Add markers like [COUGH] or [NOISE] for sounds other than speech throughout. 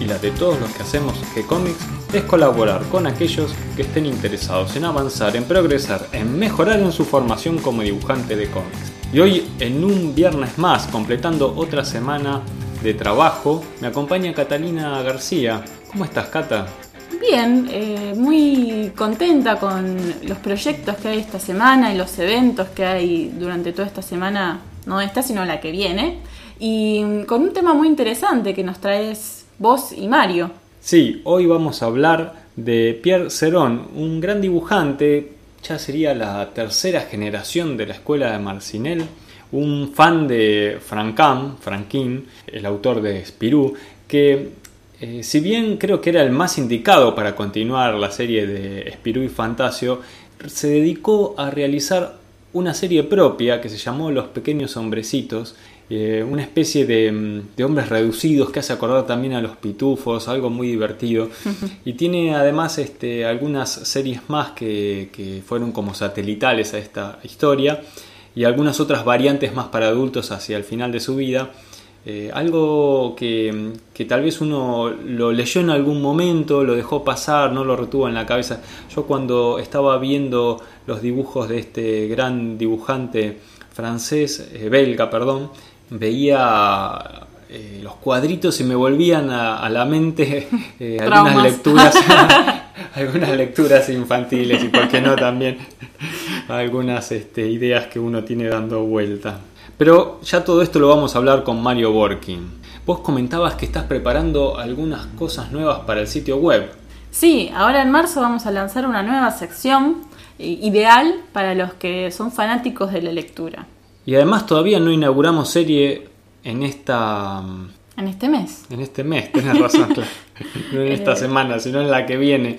y la de todos los que hacemos G-Comics es colaborar con aquellos que estén interesados en avanzar, en progresar, en mejorar en su formación como dibujante de cómics. Y hoy, en un viernes más, completando otra semana de trabajo, me acompaña Catalina García. ¿Cómo estás, Cata? Bien, eh, muy contenta con los proyectos que hay esta semana y los eventos que hay durante toda esta semana, no esta, sino la que viene. Y con un tema muy interesante que nos traes vos y Mario. Sí, hoy vamos a hablar de Pierre Cerón, un gran dibujante, ya sería la tercera generación de la escuela de Marcinel, un fan de Franquin, Franquin, el autor de Spirou, que eh, si bien creo que era el más indicado para continuar la serie de Spirou y Fantasio, se dedicó a realizar una serie propia que se llamó Los Pequeños Hombrecitos, eh, una especie de, de, hombres reducidos que hace acordar también a los pitufos, algo muy divertido. Y tiene además este, algunas series más que, que, fueron como satelitales a esta historia y algunas otras variantes más para adultos hacia el final de su vida. Eh, algo que, que, tal vez uno lo leyó en algún momento, lo dejó pasar, no lo retuvo en la cabeza. Yo cuando estaba viendo los dibujos de este gran dibujante francés, eh, belga, perdón, veía eh, los cuadritos y me volvían a, a la mente [LAUGHS] eh, algunas lecturas [LAUGHS] algunas lecturas infantiles y por qué no también [LAUGHS] algunas este, ideas que uno tiene dando vuelta. Pero ya todo esto lo vamos a hablar con Mario Borkin. Vos comentabas que estás preparando algunas cosas nuevas para el sitio web. Sí, ahora en marzo vamos a lanzar una nueva sección ideal para los que son fanáticos de la lectura. Y además todavía no inauguramos serie en esta... En este mes. En este mes, tenés razón, claro. [LAUGHS] No en esta semana, sino en la que viene.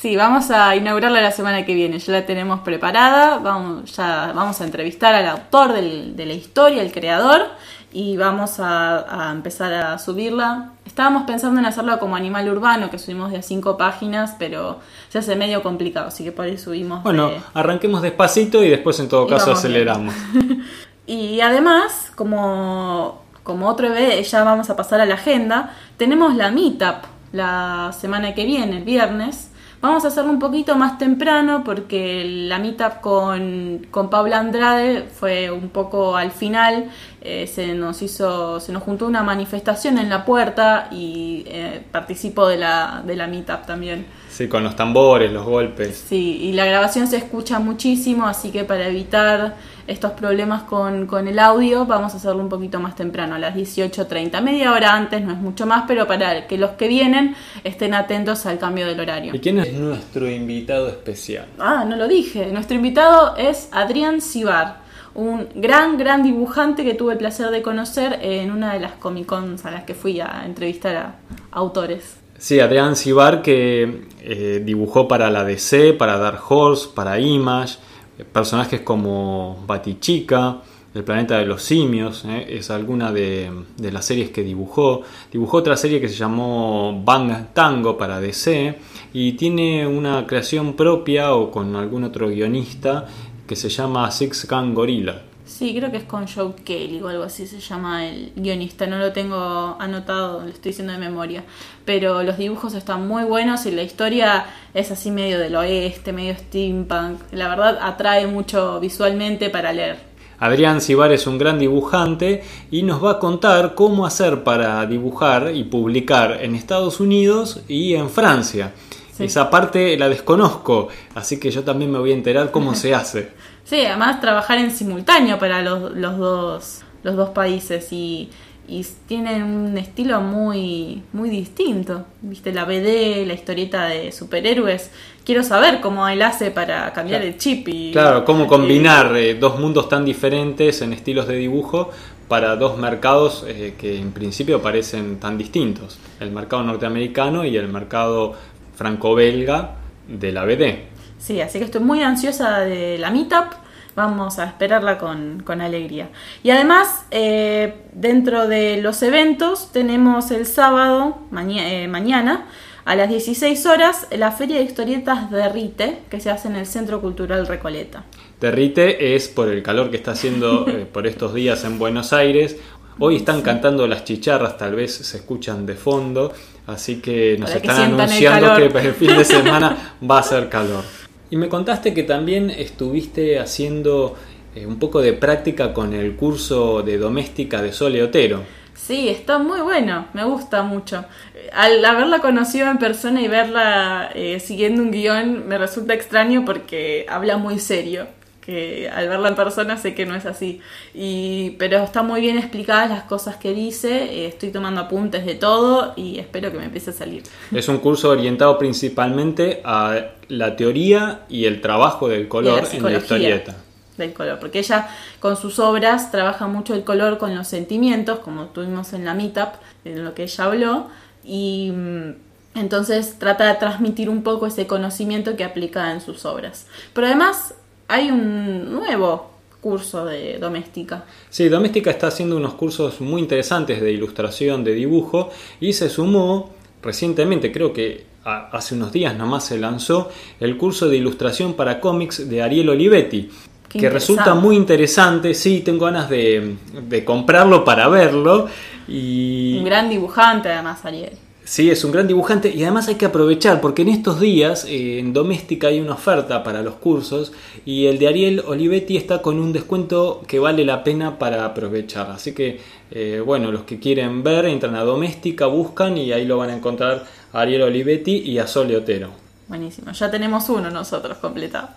Sí, vamos a inaugurarla la semana que viene. Ya la tenemos preparada. Vamos, ya vamos a entrevistar al autor del, de la historia, el creador, y vamos a, a, empezar a subirla. Estábamos pensando en hacerla como animal urbano, que subimos de cinco páginas, pero se hace medio complicado, así que por ahí subimos. Bueno, de... arranquemos despacito y después en todo caso aceleramos. [LAUGHS] y además, como, como otro bebé, ya vamos a pasar a la agenda, tenemos la meetup la semana que viene, el viernes. Vamos a hacerlo un poquito más temprano porque la meetup con, con Paula Andrade fue un poco al final. Eh, se nos hizo, se nos juntó una manifestación en la puerta y eh, participo de la, de la meetup también. Sí, con los tambores, los golpes. Sí, y la grabación se escucha muchísimo, así que para evitar estos problemas con, con el audio vamos a hacerlo un poquito más temprano, a las 18.30, media hora antes, no es mucho más, pero para que los que vienen estén atentos al cambio del horario. ¿Y quién es nuestro invitado especial? Ah, no lo dije, nuestro invitado es Adrián Cibar un gran, gran dibujante que tuve el placer de conocer en una de las Comic Cons a las que fui a entrevistar a autores. Sí, Adrián Cibar que eh, dibujó para la DC, para Dark Horse, para Image, personajes como Batichica, El planeta de los simios, eh, es alguna de, de, las series que dibujó. Dibujó otra serie que se llamó Bang Tango para DC y tiene una creación propia o con algún otro guionista que se llama Six Gun Gorilla. Sí, creo que es con Joe Kelly o algo así se llama el guionista. No lo tengo anotado, lo estoy diciendo de memoria. Pero los dibujos están muy buenos y la historia es así medio del oeste, medio steampunk. La verdad atrae mucho visualmente para leer. Adrián Cibar es un gran dibujante y nos va a contar cómo hacer para dibujar y publicar en Estados Unidos y en Francia. Sí. Esa parte la desconozco, así que yo también me voy a enterar cómo se [LAUGHS] hace. Sí, además trabajar en simultáneo para los, los, dos, los dos países y, y, tienen un estilo muy, muy distinto. Viste, la BD, la historieta de superhéroes. Quiero saber cómo él hace para cambiar claro. el chip y. Claro, cómo combinar eh, dos mundos tan diferentes en estilos de dibujo para dos mercados eh, que en principio parecen tan distintos, el mercado norteamericano y el mercado franco-belga de la BD. Sí, así que estoy muy ansiosa de la meetup. Vamos a esperarla con, alegría. Y además, eh, dentro de los eventos, tenemos el sábado, eh, mañana, a las 16 horas, la Feria de Historietas Derrite, que se hace en el Centro Cultural Recoleta. Derrite es por el calor que está haciendo [LAUGHS] eh, por estos días en Buenos Aires. Hoy están cantando las chicharras, tal vez se escuchan de fondo, así que nos están anunciando que el fin de [LAUGHS] semana va a ser calor. Y me contaste que también estuviste haciendo eh, un poco de práctica con el curso de doméstica de Sole Otero. Sí, está muy bueno, me gusta mucho. Al haberla conocido en persona y verla eh, siguiendo un guion me resulta extraño porque habla muy serio que al verla en persona sé que no es así. Y, pero está muy bien explicadas las cosas que dice, eh, estoy tomando apuntes de todo y espero que me empiece a salir. Es un curso orientado principalmente a la teoría y el trabajo del color en la historieta. Del color, porque ella con sus obras trabaja mucho el color con los sentimientos, como tuvimos en la meetup, en lo que ella habló, y mm, entonces trata de transmitir un poco ese conocimiento que aplica en sus obras. Pero además hay un nuevo curso de doméstica. Sí, doméstica está haciendo unos cursos muy interesantes de ilustración, de dibujo y se sumó recientemente, creo que hace unos días nomás se lanzó el curso de ilustración para cómics de Ariel Olivetti. que resulta muy interesante, sí, tengo ganas de, de comprarlo para verlo. Y... Un gran dibujante además, Ariel. Sí, es un gran dibujante y además hay que aprovechar porque en estos días eh, en Doméstica hay una oferta para los cursos y el de Ariel Olivetti está con un descuento que vale la pena para aprovechar. Así que, eh, bueno, los que quieren ver entran a Doméstica, buscan y ahí lo van a encontrar a Ariel Olivetti y a Sole Otero. Buenísimo, ya tenemos uno nosotros completado.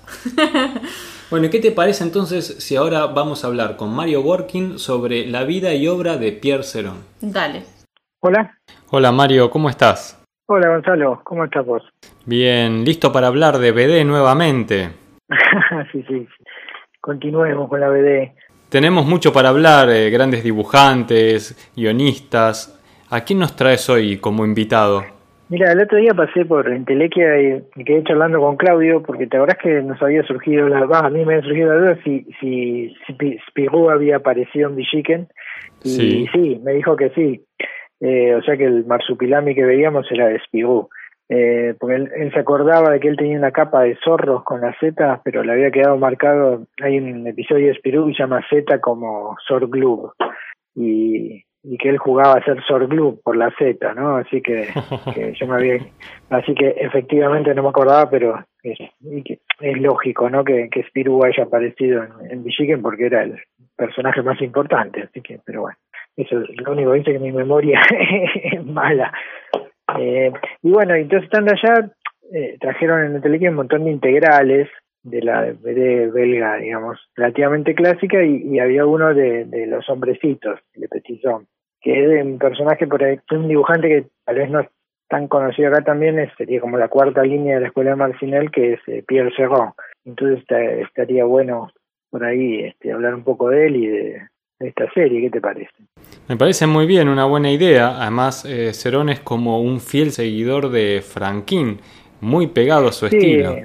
[LAUGHS] bueno, ¿qué te parece entonces si ahora vamos a hablar con Mario Working sobre la vida y obra de Pierre Cerón? Dale. Hola. Hola Mario, ¿cómo estás? Hola Gonzalo, ¿cómo estás vos? Bien, listo para hablar de BD nuevamente. [LAUGHS] sí, sí, continuemos con la BD. Tenemos mucho para hablar, eh, grandes dibujantes, guionistas. ¿A quién nos traes hoy como invitado? Mira, el otro día pasé por Entelequia y me quedé charlando con Claudio porque te acordás que nos había surgido la a mí me había surgido la duda si, si, Spirou había aparecido en Villiquen y sí, me dijo que sí. Eh, o sea que el marsupilami que veíamos era de Spirou. Eh, porque él, se acordaba de que él tenía una capa de zorros con las Z, pero le había quedado marcado, hay un episodio de Spirou que se llama Z como Sorglub, y, y que él jugaba a ser Sorglub por la Z, ¿no? Así [LAUGHS] que, yo me había, así que efectivamente no me acordaba, pero es, es lógico, ¿no? Que, que Spirou haya aparecido en, en porque era el personaje más importante, así que, pero bueno. Eso es lo único que dice que mi memoria [LAUGHS] es mala. Eh, y bueno, entonces estando allá, eh, trajeron en el telequia un montón de integrales de la BD belga, digamos, relativamente clásica, y, había uno de, de, los hombrecitos, de Petitson, que es un personaje por ahí, un dibujante que tal vez no es tan conocido acá también, es, sería como la cuarta línea de la escuela de Marcinel, que es eh, Pierre Serron. Entonces estaría bueno por ahí este, hablar un poco de él y de, esta serie. ¿Qué te parece? Me parece muy bien, una buena idea. Además, eh, Cerón es como un fiel seguidor de Franquín, muy pegado a su estilo.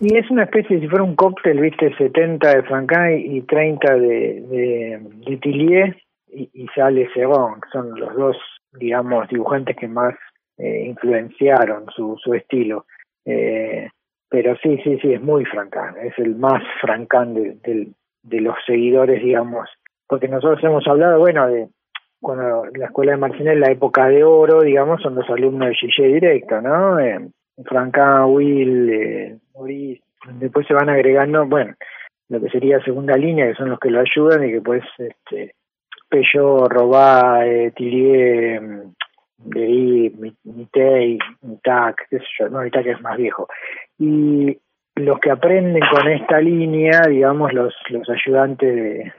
Y es una especie, si fuera un cóctel, viste, 70 de Franquin y 30 de, de, Tillier, y, sale Cerón, son los dos, digamos, dibujantes que más eh, influenciaron su, su estilo. Eh, pero sí, sí, sí, es muy Francán, es el más Francán de, de los seguidores, digamos, porque nosotros hemos hablado, bueno, de cuando la escuela de Marcinel, la época de oro, digamos, son los alumnos de Gillet directo, ¿no? Eh, Will, eh, Maurice, después se van agregando, bueno, lo que sería segunda línea, que son los que lo ayudan y que pues, este, Peugeot, Robá, eh, Tillier, Dery, Mitei, Mitac, qué sé yo, no, Mitac es más viejo. Y los que aprenden con esta línea, digamos, los, los ayudantes de,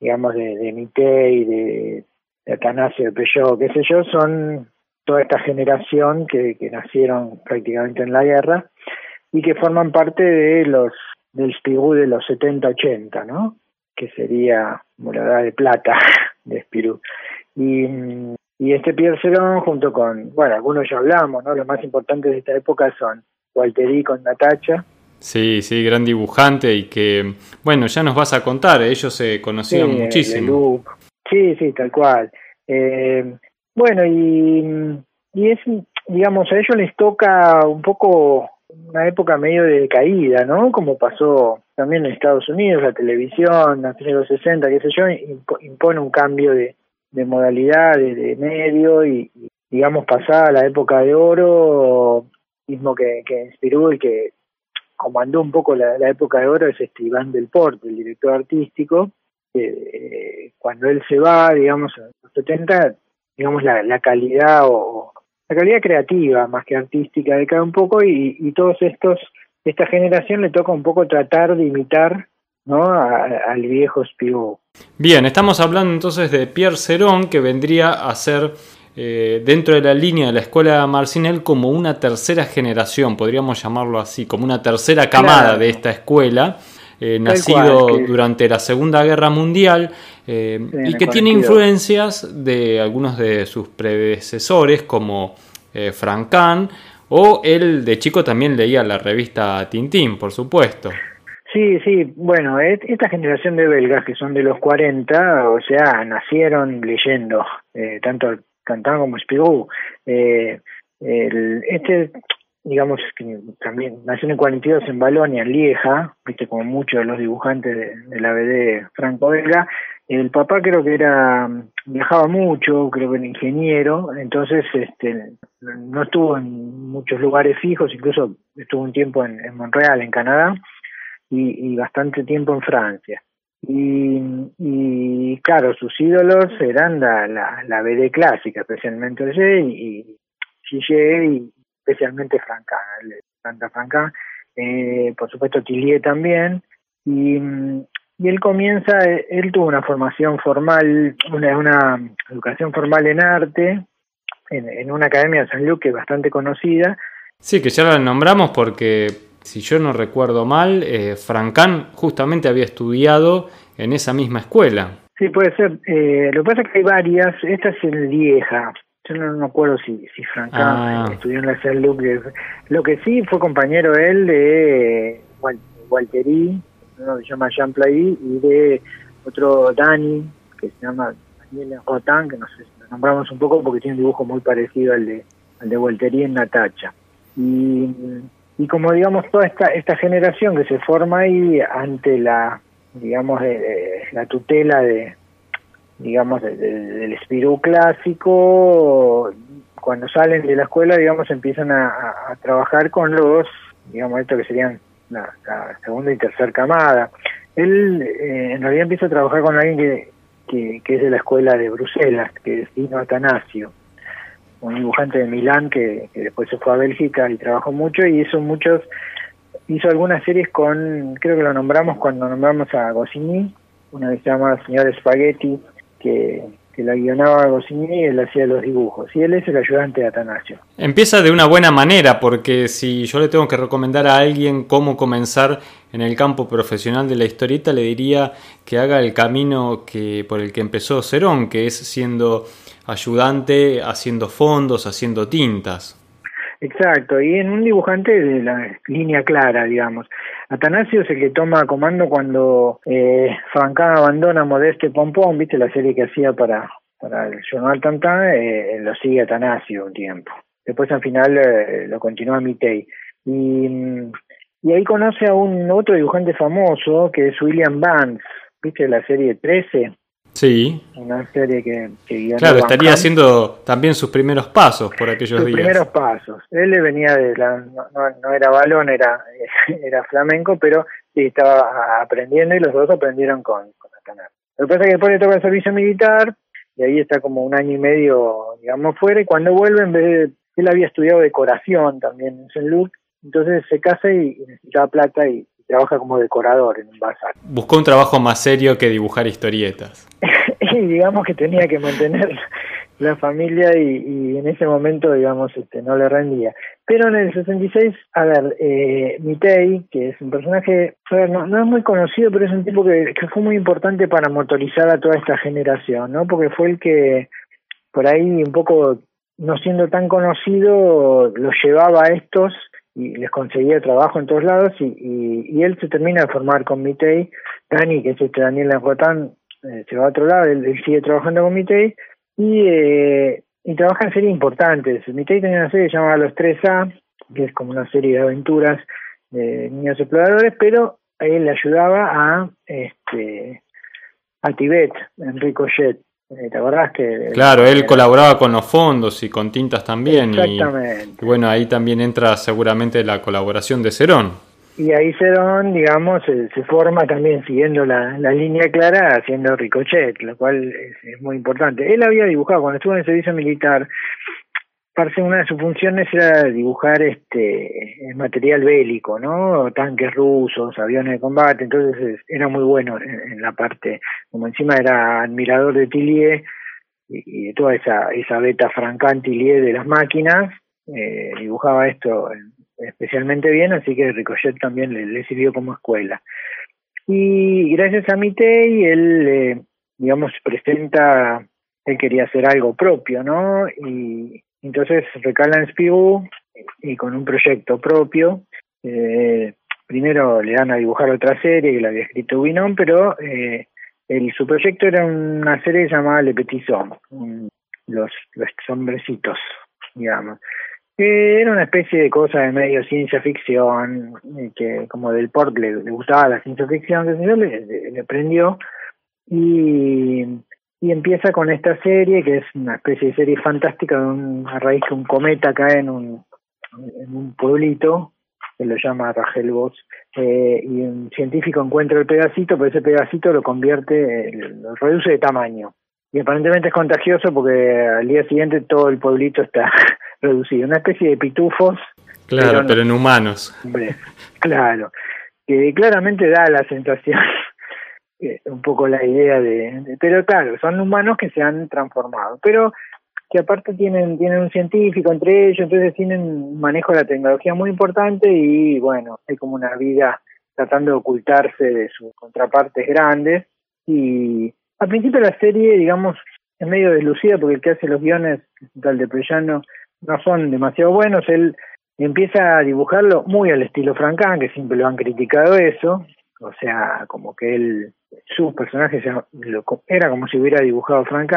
digamos, de, de y de, de Atanasio, de Peugeot, qué sé yo, son toda esta generación que, nacieron prácticamente en la guerra y que forman parte de los del Spigou de los 70-80, ¿no? Que sería edad de plata [LAUGHS] de Spirou. Y, y este Pierre junto con, bueno, algunos ya hablamos, ¿no? Los más importantes de esta época son Walteri con Natacha. Sí, sí, gran dibujante y que, bueno, ya nos vas a contar, ellos se conocían muchísimo. Sí, sí, tal cual. Eh, bueno, y, y es, digamos, a ellos les toca un poco una época medio de caída, ¿no? Como pasó también en Estados Unidos, la televisión, a fines de los 60, qué sé yo, impone un cambio de, de modalidad, de, medio, y, digamos, pasada la época de oro, mismo que, que inspiró y que comandó un poco la, época de oro, es este Iván del Porte, el director artístico, eh, cuando él se va, digamos, en los 70, digamos, la, la calidad o la calidad creativa más que artística decae un poco y, y todos estos, esta generación le toca un poco tratar de imitar ¿no? al viejo Spirou. Bien, estamos hablando entonces de Pierre Cerón, que vendría a ser eh, dentro de la línea de la escuela Marcinel como una tercera generación, podríamos llamarlo así, como una tercera camada de esta escuela. Eh, nacido durante la Segunda Guerra Mundial eh, y que tiene influencias de algunos de sus predecesores como eh, Frank Kahn o él de chico también leía la revista Tintín, por supuesto. Sí, sí, bueno, esta generación de belgas que son de los 40, o sea, nacieron leyendo, tanto Cantán como Spirou. este digamos también nació en el 42 en Balonia, en Lieja, viste como muchos de los dibujantes de, la BD franco-belga. El papá creo que era viajaba mucho, creo que era ingeniero, entonces este no estuvo en muchos lugares fijos, incluso estuvo un tiempo en, Montreal, en Canadá, y, bastante tiempo en Francia. Y, y claro, sus ídolos eran la, la, la BD clásica, especialmente Oye y, y, y especialmente Franca, Santa Franca, eh, por supuesto Tillier también, y, y, él comienza, él tuvo una formación formal, una, una educación formal en arte, en, una academia de San Luc que es bastante conocida. Sí, que ya la nombramos porque, si yo no recuerdo mal, eh, Francán justamente había estudiado en esa misma escuela. Sí, puede ser. Eh, lo que pasa es que hay varias. Esta es en Lieja, yo no me acuerdo si, si Frank ah. estudió en la Saint Lo que sí fue compañero él de Walteri, uno que se llama Jean Play, y de otro Dani, que se llama Daniel Rotan, que no sé si lo nombramos un poco porque tiene un dibujo muy parecido al de al de Walteri en Natacha. Y, y como digamos toda esta esta generación que se forma ahí ante la digamos de la tutela de, digamos, del espíritu clásico, cuando salen de la escuela, digamos, empiezan a, trabajar con los, digamos, esto que serían la, segunda y tercera camada. Él eh, en realidad empieza a trabajar con alguien que, que, es de la escuela de Bruselas, que es Dino Atanasio, un dibujante de Milán que, que después se fue a Bélgica y trabajó mucho y hizo muchos, hizo algunas series con, creo que lo nombramos cuando nombramos a Goscinny, una que se llama Señor Spaghetti, que, la guionaba Goscinny y él hacía los dibujos. Y él es el ayudante de Atanasio. Empieza de una buena manera, porque si yo le tengo que recomendar a alguien cómo comenzar en el campo profesional de la historieta, le diría que haga el camino que, por el que empezó Cerón, que es siendo ayudante, haciendo fondos, haciendo tintas. Exacto, y en un dibujante de la línea clara, digamos. Atanasio es el que toma comando cuando eh, abandona Modeste Pompón, viste la serie que hacía para, para el Journal Tantan, eh, lo sigue Atanasio un tiempo. Después al final eh, lo continúa Mitei. Y, y ahí conoce a un otro dibujante famoso que es William Vance, viste la serie 13. Sí. Una serie que, Claro, estaría haciendo también sus primeros pasos por aquellos sus primeros pasos. Él le venía de la. No, era balón, era, [LAUGHS] era flamenco, pero sí estaba aprendiendo y los dos aprendieron con, con Lo que pasa es que después le toca el servicio militar y ahí está como un año y medio, digamos, fuera. Y cuando vuelve, en vez de. Él había estudiado decoración también en Saint Luc, entonces se casa y necesitaba plata y trabaja como decorador en un bazar. Buscó un trabajo más serio que dibujar historietas. [LAUGHS] y digamos que tenía que mantener [LAUGHS] la familia y, en ese momento, digamos, este, no le rendía. Pero en el 66, a ver, eh, Mitei, que es un personaje, no, no, es muy conocido, pero es un tipo que, que fue muy importante para motorizar a toda esta generación, ¿no? Porque fue el que, por ahí, un poco, no siendo tan conocido, los llevaba a estos y les conseguía trabajo en todos lados y, y, él se termina de formar con Mitei. Dani, que es este Daniel Lajotán, eh, se va a otro lado, él, sigue trabajando con Mitei y, eh, y trabaja en series importantes. Mitei tenía una serie llamada Los 3A, que es como una serie de aventuras de niños exploradores, pero él le ayudaba a este a Tibet, Enrico Jet. Eh, ¿Te acordás que...? Claro, él colaboraba con los fondos y con tintas también. Exactamente. Y, bueno, ahí también entra seguramente la colaboración de Cerón. Y ahí Cerón, digamos, se, forma también siguiendo la, línea clara, haciendo Ricochet, lo cual es, muy importante. Él había dibujado, cuando estuvo en el servicio militar, parece una de sus funciones era dibujar este material bélico, ¿no? Tanques rusos, aviones de combate, entonces era muy bueno en, la parte, como encima era admirador de Tillier y, de toda esa, esa beta francán Tillier de las máquinas, eh, dibujaba esto especialmente bien, así que Ricochet también le, sirvió como escuela. Y gracias a Mitei, él, eh, digamos, presenta, él quería hacer algo propio, ¿no? Y, entonces recala en y con un proyecto propio. Eh, primero le dan a dibujar otra serie que la había escrito Winon, pero eh, el, su proyecto era una serie llamada Le Petit los, los hombrecitos, digamos. Que era una especie de cosa de medio ciencia ficción, eh, que como del port le, gustaba la ciencia ficción, que le, le, le prendió. Y y empieza con esta serie que es una especie de serie fantástica de un, a raíz que un cometa cae en un, en un pueblito que lo llama Rachel Boss eh, y un científico encuentra el pedacito pero ese pedacito lo convierte lo reduce de tamaño. Y aparentemente es contagioso porque al día siguiente todo el pueblito está [LAUGHS] reducido. Una especie de pitufos claro pero, en humanos. Hombre, claro. Que claramente da la sensación un poco la idea de, pero claro son humanos que se han transformado pero que aparte tienen tienen un científico entre ellos entonces tienen un manejo de la tecnología muy importante y bueno hay como una vida tratando de ocultarse de sus contrapartes grandes. Y al principio la serie digamos es medio deslucida porque el que hace los guiones tal de Prellano no son demasiado buenos. Él empieza a dibujarlo muy al estilo Francan que siempre lo han criticado eso. O sea, como que él, su personaje era como si hubiera dibujado Frank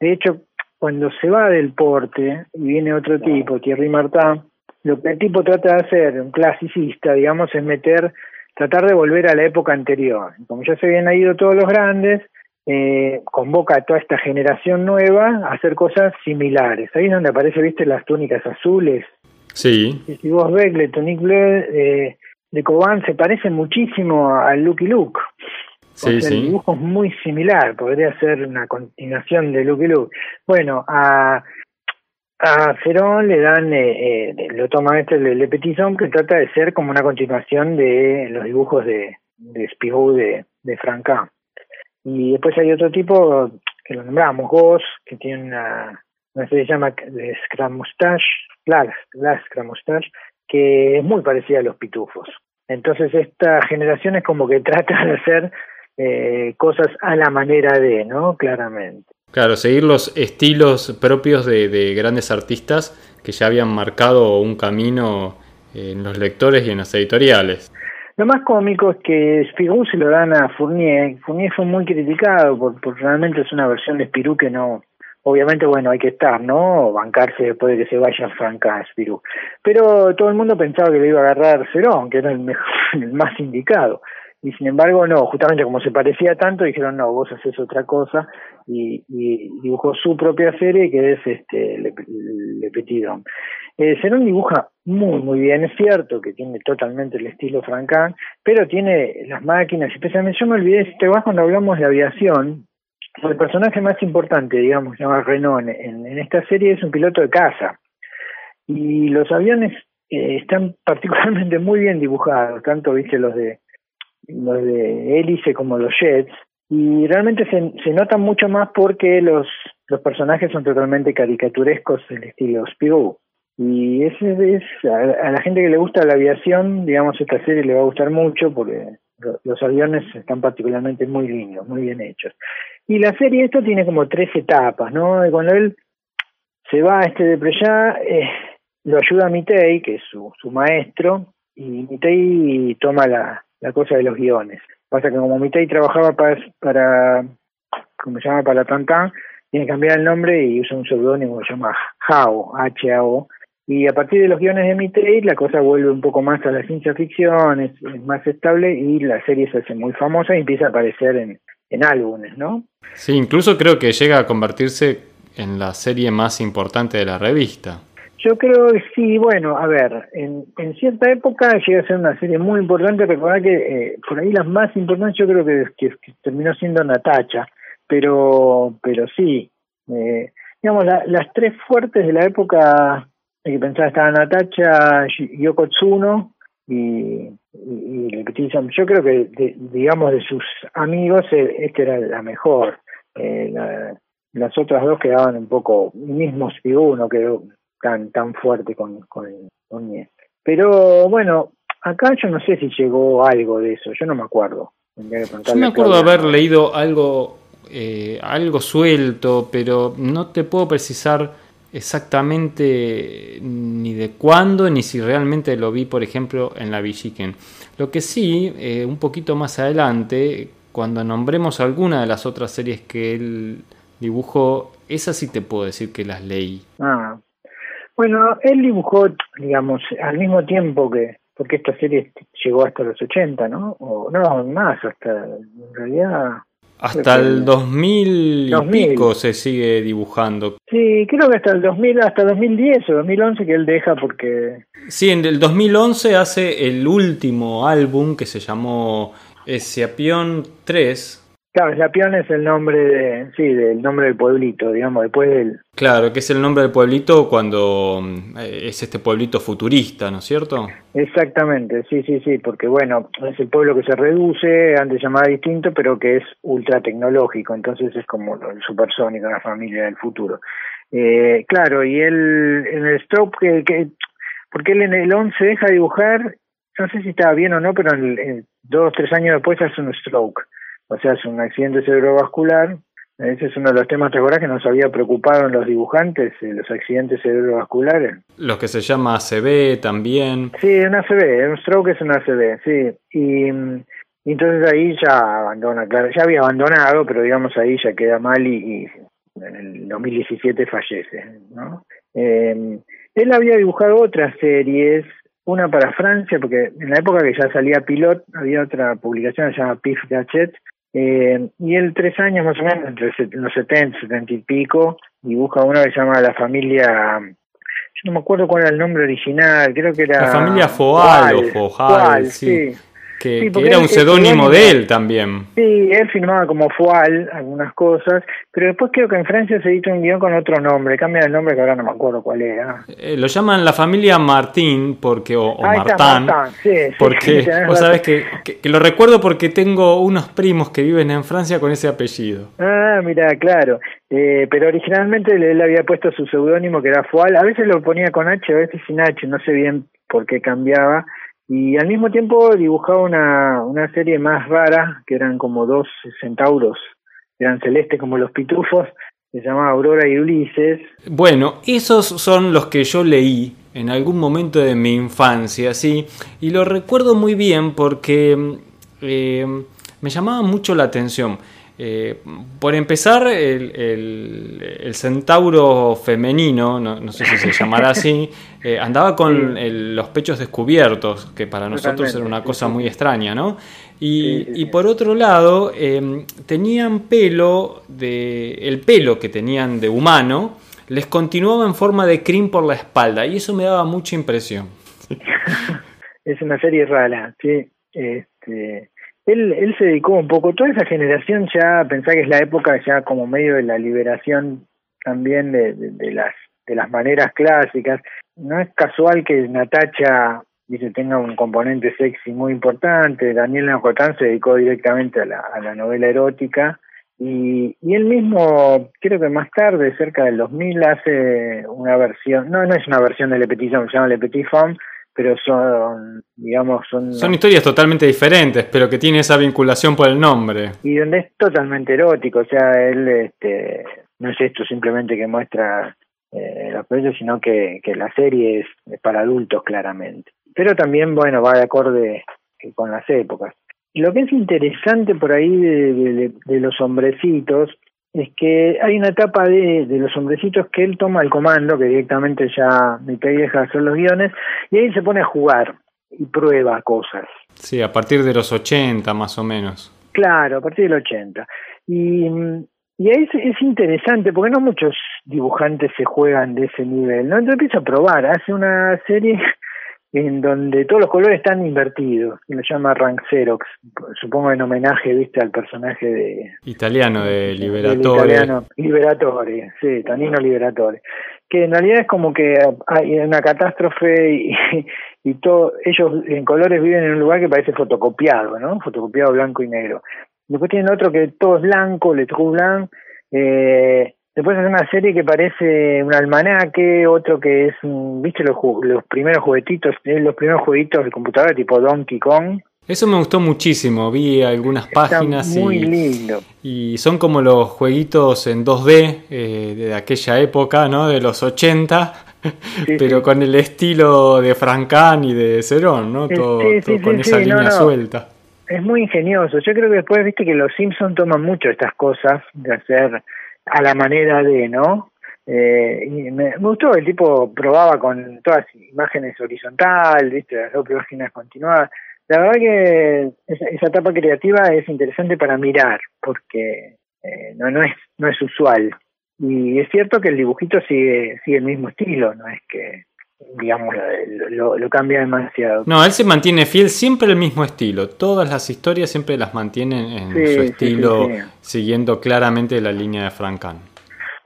De hecho, cuando se va del porte y viene otro tipo, Thierry Martin, lo que el tipo trata de hacer, un clasicista, digamos, es meter, tratar de volver a la época anterior. Como ya se habían ido todos los grandes, eh, convoca a toda esta generación nueva a hacer cosas similares. Ahí es donde aparece, viste, las túnicas azules. Sí. Y si vos ves Le Tonic Bleu, eh, de Coban se parece muchísimo al Lucky Luke. Sí, El dibujo es muy similar, podría ser una continuación de Lucky Luke. Bueno, a, a Cerón le dan, eh, eh, lo toma este Le Petitson, que trata de ser como una continuación de los dibujos de, de Spirou de, de Franca. Y después hay otro tipo que lo nombramos, Goss, que tiene una, no se llama Scrum Mustache, la, la Scrum que es muy parecida a los pitufos. Entonces esta generación es como que [LAUGHS] trata de hacer eh, cosas a la manera de, ¿no? Claramente. Claro, seguir los estilos propios de, grandes artistas que ya habían marcado un camino en los lectores y en las editoriales. Lo más cómico es que Spirou se lo dan a Fournier. Fournier fue muy criticado porque realmente es una versión de Spirou que no, obviamente, bueno, hay que estar, ¿no? Bancarse después de que se vaya Franca Spirou. Pero todo el mundo pensaba que le iba a agarrar Cerón, que era el, mejor, [LAUGHS] el más indicado. Y sin embargo, no, justamente como se parecía tanto, dijeron, no, vos haces otra cosa. Y, dibujó su propia serie, que es este Le, Le Petit eh, Cerón dibuja muy, muy bien, es cierto que tiene totalmente el estilo Francan, pero tiene las máquinas, especialmente yo me olvidé, si te vas cuando hablamos de aviación, el personaje más importante, digamos, llamado Renault en, esta serie es un piloto de caza. Y los aviones eh, están [LAUGHS] particularmente muy bien dibujados, tanto viste los de los de hélice como los jets, y realmente se, se notan mucho más porque los los personajes son totalmente caricaturescos del estilo Spirou. Y ese es, a, la gente que le gusta la aviación, digamos, esta serie le va a gustar mucho porque los aviones están particularmente muy lindos, muy bien hechos. Y la serie esto tiene como tres etapas, ¿no? cuando él se va a este de Preyá, eh, lo ayuda Mitei, que es su, su maestro, y Mitei toma la, la cosa de los guiones. Pasa que como Mitei trabajaba para, para como se llama, para Tantan, tiene que cambiar el nombre y usa un seudónimo que se llama Hao, H-A-O. Y a partir de los guiones de Mitei, la cosa vuelve un poco más a la ciencia ficción, es, más estable y la serie se hace muy famosa y empieza a aparecer en, en álbumes, ¿no? Sí, incluso creo que llega a convertirse en la serie más importante de la revista. Yo creo que sí, bueno, a ver, en, en cierta época llega a ser una serie muy importante, recordar que eh, por ahí las más importantes yo creo que, terminó siendo Natacha, pero pero sí, eh, digamos, las tres fuertes de la época, hay que pensar, estaban Natacha, Yoko Tsuno y, y, yo creo que, digamos, de sus amigos, eh, esta era la mejor. Eh, las otras dos quedaban un poco mismos y uno quedó tan tan fuerte con, con, con Pero bueno, acá yo no sé si llegó algo de eso, yo no me acuerdo. Yo me acuerdo haber leído algo, eh, algo suelto, pero no te puedo precisar exactamente ni de cuándo ni si realmente lo vi, por ejemplo, en la Villiquen. Lo que sí, eh, un poquito más adelante, cuando nombremos alguna de las otras series que él dibujó, esas sí te puedo decir que las leí. Ah, bueno, él dibujó, digamos, al mismo tiempo que, porque esta serie llegó hasta los 80, ¿no? O no, más, hasta, en realidad... Hasta el 2000, y pico se sigue dibujando. Sí, creo que hasta el 2000, hasta 2010 o 2011 que él deja porque... Sí, en el 2011 hace el último álbum que se llamó Esiapión 3, Claro, Yapión es el nombre de, sí, del nombre del pueblito, digamos, después del... Claro, que es el nombre del pueblito cuando eh, es este pueblito futurista, ¿no es cierto? Exactamente, sí, sí, sí, porque bueno, es el pueblo que se reduce, antes llamaba distinto, pero que es ultra tecnológico, entonces es como el supersónico, la familia del futuro. Eh, claro, y él en el stroke, que, que, porque él en el 11 deja dibujar, no sé si estaba bien o no, pero en, dos, tres años después hace un stroke o sea, es un accidente cerebrovascular. Ese es uno de los temas, ¿te acuerdas que nos había preocupado en los dibujantes, eh, los accidentes cerebrovasculares? Los que se llama ACV también. Sí, un ACV, un stroke es un ACV, sí. Y, entonces ahí ya abandona, claro, ya había abandonado, pero digamos ahí ya queda mal y, en el 2017 fallece, ¿no? Eh, él había dibujado otras series, una para Francia, porque en la época que ya salía Pilot, había otra publicación que se llama Pif Gachet, eh, y él tres años más o menos, entre los 70, 70 y pico, dibuja uno que se llama La Familia, yo no me acuerdo cuál era el nombre original, creo que era... La familia Foal, o Fojal, sí que, era un seudónimo de él también. Sí, él firmaba como Fual algunas cosas, pero después creo que en Francia se editó un guion con otro nombre, cambia el nombre que ahora no me acuerdo cuál era. Eh, lo llaman la familia Martín, porque, o, o Martán, porque [LAUGHS] vos sabés que, que, lo recuerdo porque tengo unos primos que viven en Francia con ese apellido. Ah, mira, claro. Eh, pero originalmente él había puesto su seudónimo que era Fual, a veces lo ponía con H, a veces sin H, no sé bien por qué cambiaba y al mismo tiempo dibujaba una, una serie más rara, que eran como dos centauros, eran celestes como los pitufos, se llamaba Aurora y Ulises. Bueno, esos son los que yo leí en algún momento de mi infancia, sí, y lo recuerdo muy bien porque eh, me llamaba mucho la atención. Eh, por empezar, el, centauro femenino, no, sé si se llamará así, [LAUGHS] eh, andaba con los pechos descubiertos, que para nosotros era una cosa muy extraña, ¿no? Y, por otro lado, em, tenían pelo, de, el pelo que tenían de humano, les continuaba en forma de crin por la espalda, y eso me daba mucha impresión. [LAUGHS] es una serie rara, sí. Este, él, se dedicó un poco, toda esa generación ya, pensá que es la época ya como medio de la liberación también de, las de las maneras clásicas. No es casual que Natacha dice tenga un componente sexy muy importante. Daniel Nacotán se dedicó directamente a la, novela erótica Y, y él mismo, creo que más tarde, cerca del 2000, hace una versión, no, no es una versión de Le Petit Homme, se llama Le Petit Femme, pero son, digamos, son... Son historias totalmente diferentes, pero que tiene esa vinculación por el nombre. Y donde es totalmente erótico, o sea, él este, no es esto simplemente que muestra eh, los precios, sino que, que la serie es para adultos claramente. Pero también, bueno, va de acorde con las épocas. Lo que es interesante por ahí de, de, los hombrecitos es que hay una etapa de, de, los hombrecitos que él toma el comando, que directamente ya me deja hacer los guiones, y ahí se pone a jugar y prueba cosas. Sí, a partir de los 80 más o menos. Claro, a partir del 80. Y, y ahí es, es interesante porque no muchos dibujantes se juegan de ese nivel, ¿no? Entonces empieza a probar, hace una serie en donde todos los colores están invertidos, lo llama Rank Xerox, supongo en homenaje, viste, al personaje de... Italiano, de Liberatore. Italiano, Liberatore, sí, Tanino Liberatore. Que en realidad es como que hay una catástrofe y, y todo, ellos en colores viven en un lugar que parece fotocopiado, ¿no? Fotocopiado blanco y negro. Después tienen otro que todo es blanco, Le Blanc, eh, Después es una serie que parece un almanaque, otro que es, viste, los, los primeros juguetitos, eh, los primeros jueguitos de computadora tipo Donkey Kong. Eso me gustó muchísimo, vi algunas páginas muy lindo. y son como los jueguitos en 2D eh, de aquella época, ¿no? De los 80, [LAUGHS] pero con el estilo de Francan y de Cerón, ¿no? Todo, con esa línea suelta. Es muy ingenioso. Yo creo que después, viste que los Simpsons toman mucho estas cosas de hacer a la manera de, ¿no? Eh, y me, gustó, el tipo probaba con todas imágenes horizontal, ¿viste? Las dos páginas continuadas. La verdad que esa, etapa creativa es interesante para mirar, porque eh, no, no, es, no es usual. Y es cierto que el dibujito sigue, sigue el mismo estilo, no es que digamos, lo, lo, cambia demasiado. No, él se mantiene fiel siempre el mismo estilo. Todas las historias siempre las mantienen en su estilo, siguiendo claramente la línea de Frank Kahn.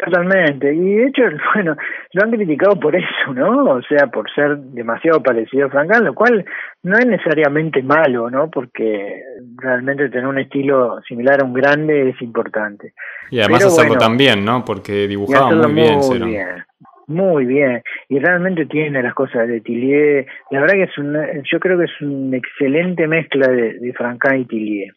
Totalmente, y de hecho, [LAUGHS] bueno, lo han criticado por eso, ¿no? O sea, por ser demasiado parecido a Frank Kahn, lo cual no es necesariamente malo, ¿no? Porque realmente tener un estilo similar a un grande es importante. Y además hacerlo también, ¿no? Porque dibujaba muy bien, muy bien. Muy bien, y realmente tiene las cosas de Tillier. La verdad que es una, yo creo que es una excelente mezcla de, de y Tillier.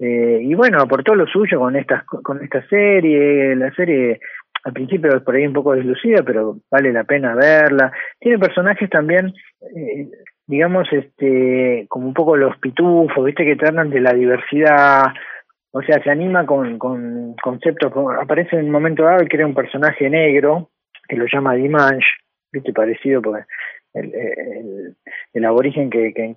Eh, y bueno, aportó lo suyo con esta, con esta serie. La serie al principio es por ahí un poco deslucida, pero vale la pena verla. Tiene personajes también, eh, digamos, este, como un poco los pitufos, viste, que tratan de la diversidad. O sea, se anima con, con conceptos, aparece en un momento dado y crea un personaje negro, que lo llama Dimanche, viste, parecido porque el, el, el aborigen que, que,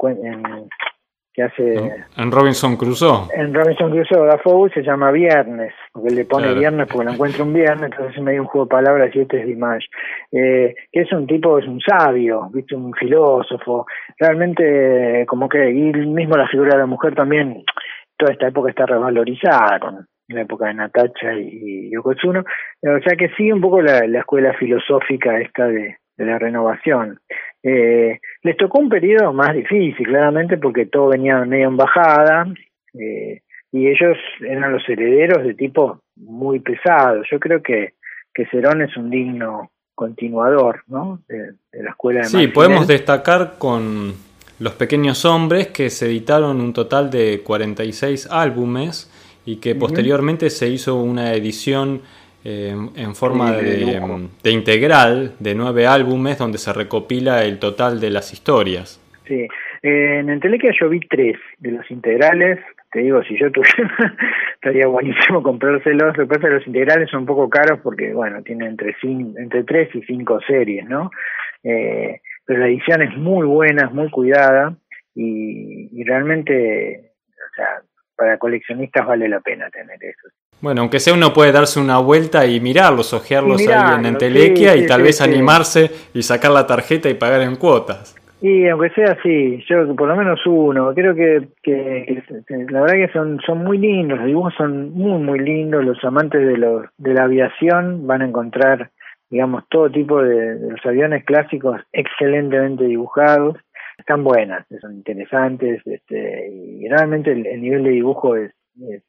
que hace... En Robinson Crusoe. En Robinson Crusoe, Dafoe se llama Viernes, porque le pone Viernes porque lo encuentra un viernes, entonces me dio un juego de palabras y este es Dimanche. Eh, que es un tipo, es un sabio, viste, un filósofo, realmente como que, y mismo la figura de la mujer también, toda esta época está revalorizada con en la época de Natacha y, Yokozuna, o sea que sigue un poco la, escuela filosófica esta de, la renovación. Eh, les tocó un periodo más difícil, claramente, porque todo venía medio en bajada, eh, y ellos eran los herederos de tipo muy pesado. Yo creo que, que Cerón es un digno continuador ¿no? de, la escuela de Sí, podemos destacar con Los Pequeños Hombres, que se editaron un total de 46 álbumes, y que posteriormente se hizo una edición eh, en forma de, de, integral de nueve álbumes donde se recopila el total de las historias. Sí, eh, en Entelequia yo vi tres de los integrales. Te digo, si yo tuviera, [LAUGHS] estaría buenísimo comprárselos. Lo que pasa es que los integrales son un poco caros porque, bueno, tienen entre, entre tres y cinco series, ¿no? Eh, pero la edición es muy buena, es muy cuidada y, y realmente, o sea, para coleccionistas vale la pena tener eso. Bueno, aunque sea uno puede darse una vuelta y mirarlos, ojearlos ahí en Entelequia y tal vez animarse y sacar la tarjeta y pagar en cuotas. Y aunque sea así, yo por lo menos uno, creo que, que, la verdad que son, son muy lindos, los dibujos son muy, muy lindos, los amantes de, los, de la aviación van a encontrar, digamos, todo tipo de los aviones clásicos excelentemente dibujados están buenas, son interesantes, este, y realmente el, nivel de dibujo es, es,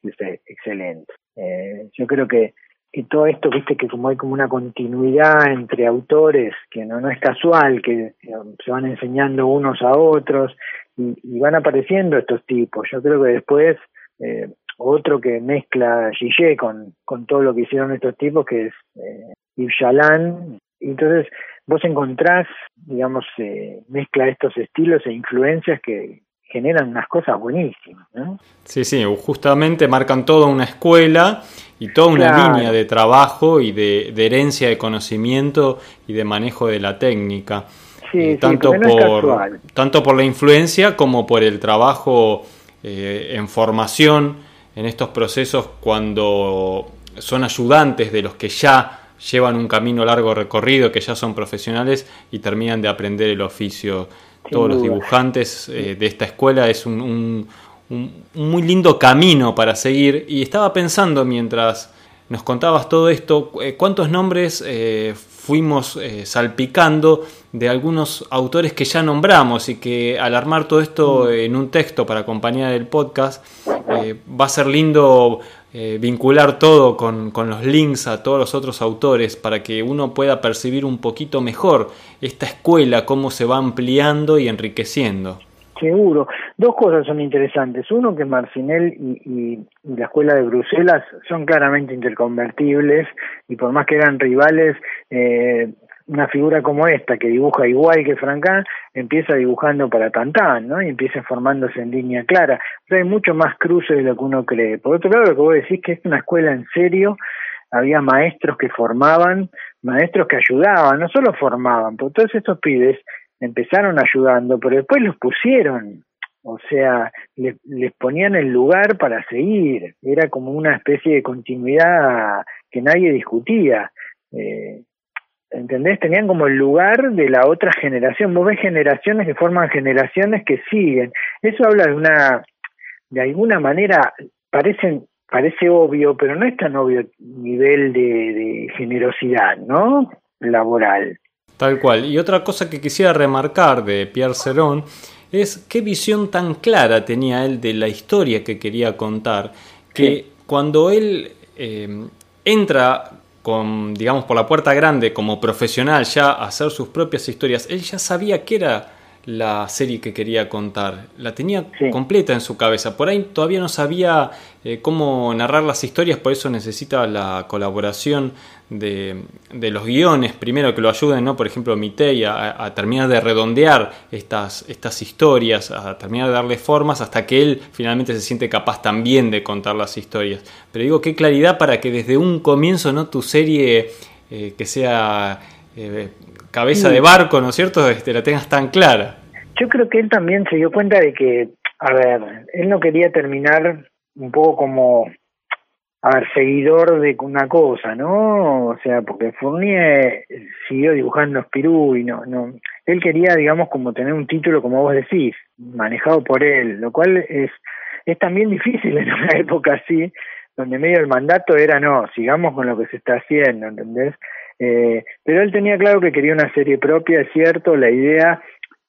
excelente. Eh, yo creo que, que todo esto, viste que como hay como una continuidad entre autores, que no, no es casual, que se van enseñando unos a otros y, van apareciendo estos tipos. Yo creo que después eh, otro que mezcla Gillet con, con todo lo que hicieron estos tipos, que es eh, Yves Chaland. Entonces vos encontrás, digamos, eh, mezcla estos estilos e influencias que generan unas cosas buenísimas. ¿no? Sí, sí, justamente marcan toda una escuela y toda una línea de trabajo y de, herencia de conocimiento y de manejo de la técnica. Sí, tanto, por, tanto por la influencia como por el trabajo eh, en formación en estos procesos cuando son ayudantes de los que ya llevan un camino largo recorrido, que ya son profesionales y terminan de aprender el oficio. Todos los dibujantes eh, de esta escuela es un, muy lindo camino para seguir. Y estaba pensando mientras nos contabas todo esto, eh, cuántos nombres eh, fuimos salpicando de algunos autores que ya nombramos y que al armar todo esto mm. en un texto para acompañar el podcast, va a ser lindo eh, vincular todo con, los links a todos los otros autores para que uno pueda percibir un poquito mejor esta escuela, cómo se va ampliando y enriqueciendo. Seguro. Dos cosas son interesantes. Uno, que Marcinel y, la escuela de Bruselas son claramente interconvertibles y por más que eran rivales, eh, una figura como esta, que dibuja igual que Francán, empieza dibujando para Tantán, ¿no? Y empieza formándose en línea clara. Hay mucho más cruce de lo que uno cree. Por otro lado, lo que vos decís que es una escuela en serio, había maestros que formaban, maestros que ayudaban, no solo formaban, porque todos estos pibes empezaron ayudando, pero después los pusieron, o sea, les, les ponían el lugar para seguir, era como una especie de continuidad que nadie discutía. Eh, ¿entendés? Tenían como el lugar de la otra generación. Vos ves generaciones que forman generaciones que siguen. Eso habla de una, de alguna manera, parecen, parece obvio, pero no es tan obvio nivel de, de generosidad, ¿no? Laboral. Tal cual. Y otra cosa que quisiera remarcar de Pierre Cerón es qué visión tan clara tenía él de la historia que quería contar, que cuando él eh, entra con, digamos, por la puerta grande como profesional ya hacer sus propias historias, él ya sabía que era la serie que quería contar, la tenía completa en su cabeza, por ahí todavía no sabía eh, cómo narrar las historias, por eso necesita la colaboración de, los guiones, primero que lo ayuden, ¿no? por ejemplo, Mitei a, a, terminar de redondear estas, estas historias, a terminar de darle formas hasta que él finalmente se siente capaz también de contar las historias. Pero digo, qué claridad para que desde un comienzo no tu serie eh, que sea eh, cabeza de barco, ¿no es cierto?, este, la tengas tan clara. Yo creo que él también se dio cuenta de que, a ver, él no quería terminar un poco como a ver, seguidor de una cosa, ¿no? O sea, porque Fournier siguió dibujando Spirou y no, no, él quería, digamos, como tener un título, como vos decís, manejado por él, lo cual es, es también difícil en una [LAUGHS] época así, donde medio el mandato era, no, sigamos con lo que se está haciendo, ¿entendés? Eh, pero él tenía claro que quería una serie propia, es cierto, la idea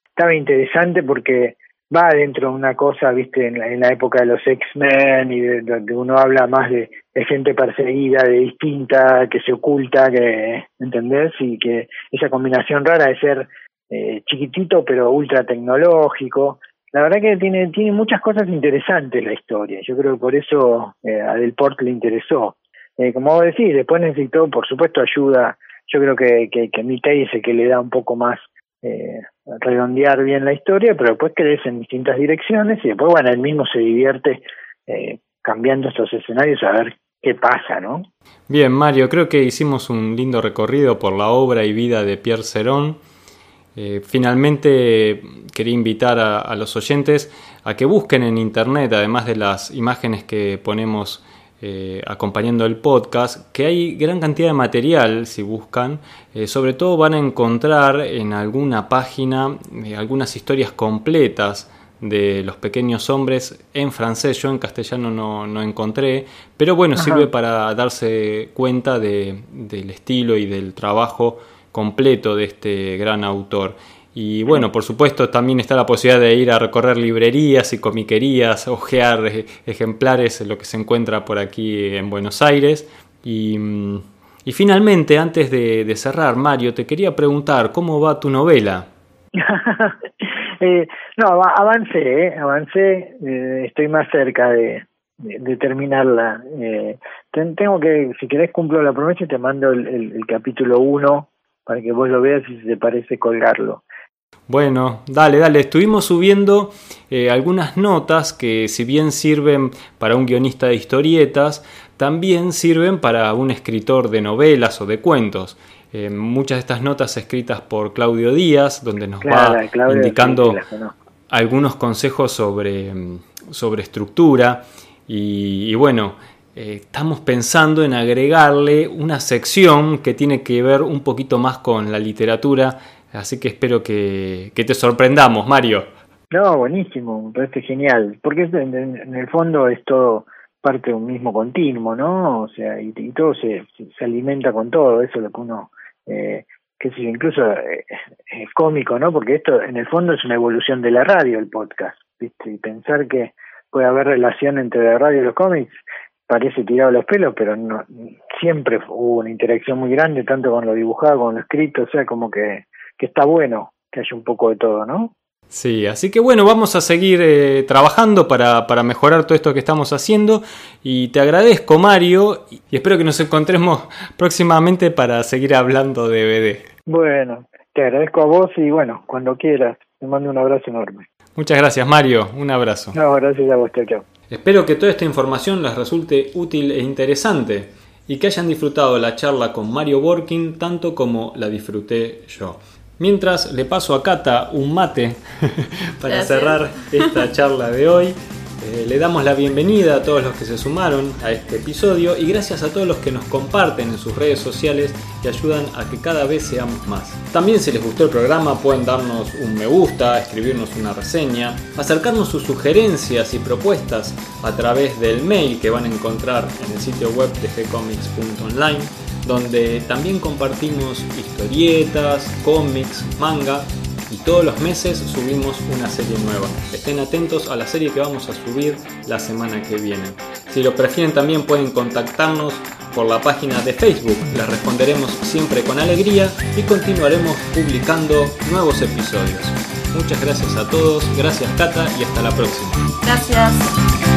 estaba interesante porque va dentro de una cosa, viste, en la, época de los X-Men y de, donde uno habla más de, gente perseguida, de distinta, que se oculta, que, ¿entendés? Y que esa combinación rara de ser eh, chiquitito pero ultra tecnológico. La verdad que tiene, tiene muchas cosas interesantes la historia. Yo creo que por eso eh, a Del Port le interesó. Eh, como vos decís, después necesitó, por supuesto, ayuda. Yo creo que, que, que Mitei es el que le da un poco más eh, redondear bien la historia, pero después crees en distintas direcciones y después, bueno, él mismo se divierte eh, cambiando estos escenarios a ver qué pasa, ¿no? Bien, Mario, creo que hicimos un lindo recorrido por la obra y vida de Pierre Cerón. Finalmente quería invitar a, a los oyentes a que busquen en internet, además de las imágenes que ponemos eh, acompañando el podcast, que hay gran cantidad de material si buscan, eh, sobre todo van a encontrar en alguna página eh, algunas historias completas de los pequeños hombres en francés, yo en castellano no, encontré, pero bueno, sirve para darse cuenta del estilo y del trabajo completo de este gran autor. Y bueno, por supuesto también está la posibilidad de ir a recorrer librerías y comiquerías, ojear eh, ejemplares, lo que se encuentra por aquí en Buenos Aires. Y, mm, finalmente, antes de, cerrar, Mario, te quería preguntar, ¿cómo va tu novela? [LAUGHS] Eh, no, avancé, eh, avancé, estoy más cerca de, terminarla. tengo que, si querés cumplo la promesa y te mando el, el capítulo 1 para que vos lo veas y si te parece colgarlo. Bueno, dale, dale. Estuvimos subiendo eh, algunas notas que si bien sirven para un guionista de historietas, también sirven para un escritor de novelas o de cuentos. Eh, muchas de estas notas escritas por Claudio Díaz, donde nos va indicando algunos consejos sobre, sobre estructura. Y, bueno, eh, estamos pensando en agregarle una sección que tiene que ver un poquito más con la literatura Así que espero que, te sorprendamos, Mario. No, buenísimo, me parece genial, porque en, el fondo es todo parte de un mismo continuo, ¿no? O sea, y, todo se, se alimenta con todo, eso es lo que uno, eh, qué sé incluso eh, es cómico, ¿no? Porque esto en el fondo es una evolución de la radio, el podcast, ¿viste? Y pensar que puede haber relación entre la radio y los cómics parece tirado los pelos, pero no, siempre hubo una interacción muy grande, tanto con lo dibujado con lo escrito, o sea, como que que está bueno que haya un poco de todo, ¿no? Sí, así que bueno, vamos a seguir eh, trabajando para, para, mejorar todo esto que estamos haciendo y te agradezco Mario y espero que nos encontremos [LAUGHS] próximamente para seguir hablando de BD. Bueno, te agradezco a vos y bueno, cuando quieras, te mando un abrazo enorme. Muchas gracias Mario, un abrazo. No, gracias a vos, chao, Espero que toda esta información les resulte útil e interesante y que hayan disfrutado la charla con Mario Borkin tanto como la disfruté yo. Mientras le paso a Cata un mate [LAUGHS] para cerrar esta charla de hoy. Eh, le damos la bienvenida a todos los que se sumaron a este episodio y gracias a todos los que nos comparten en sus redes sociales y ayudan a que cada vez seamos más. También si les gustó el programa pueden darnos un me gusta, escribirnos una reseña, acercarnos sus sugerencias y propuestas a través del mail que van a encontrar en el sitio web de gcomics.online donde también compartimos historietas, cómics, manga y todos los meses subimos una serie nueva. Estén atentos a la serie que vamos a subir la semana que viene. Si lo prefieren también pueden contactarnos por la página de Facebook, les responderemos siempre con alegría y continuaremos publicando nuevos episodios. Muchas gracias a todos, gracias Cata y hasta la próxima. Gracias.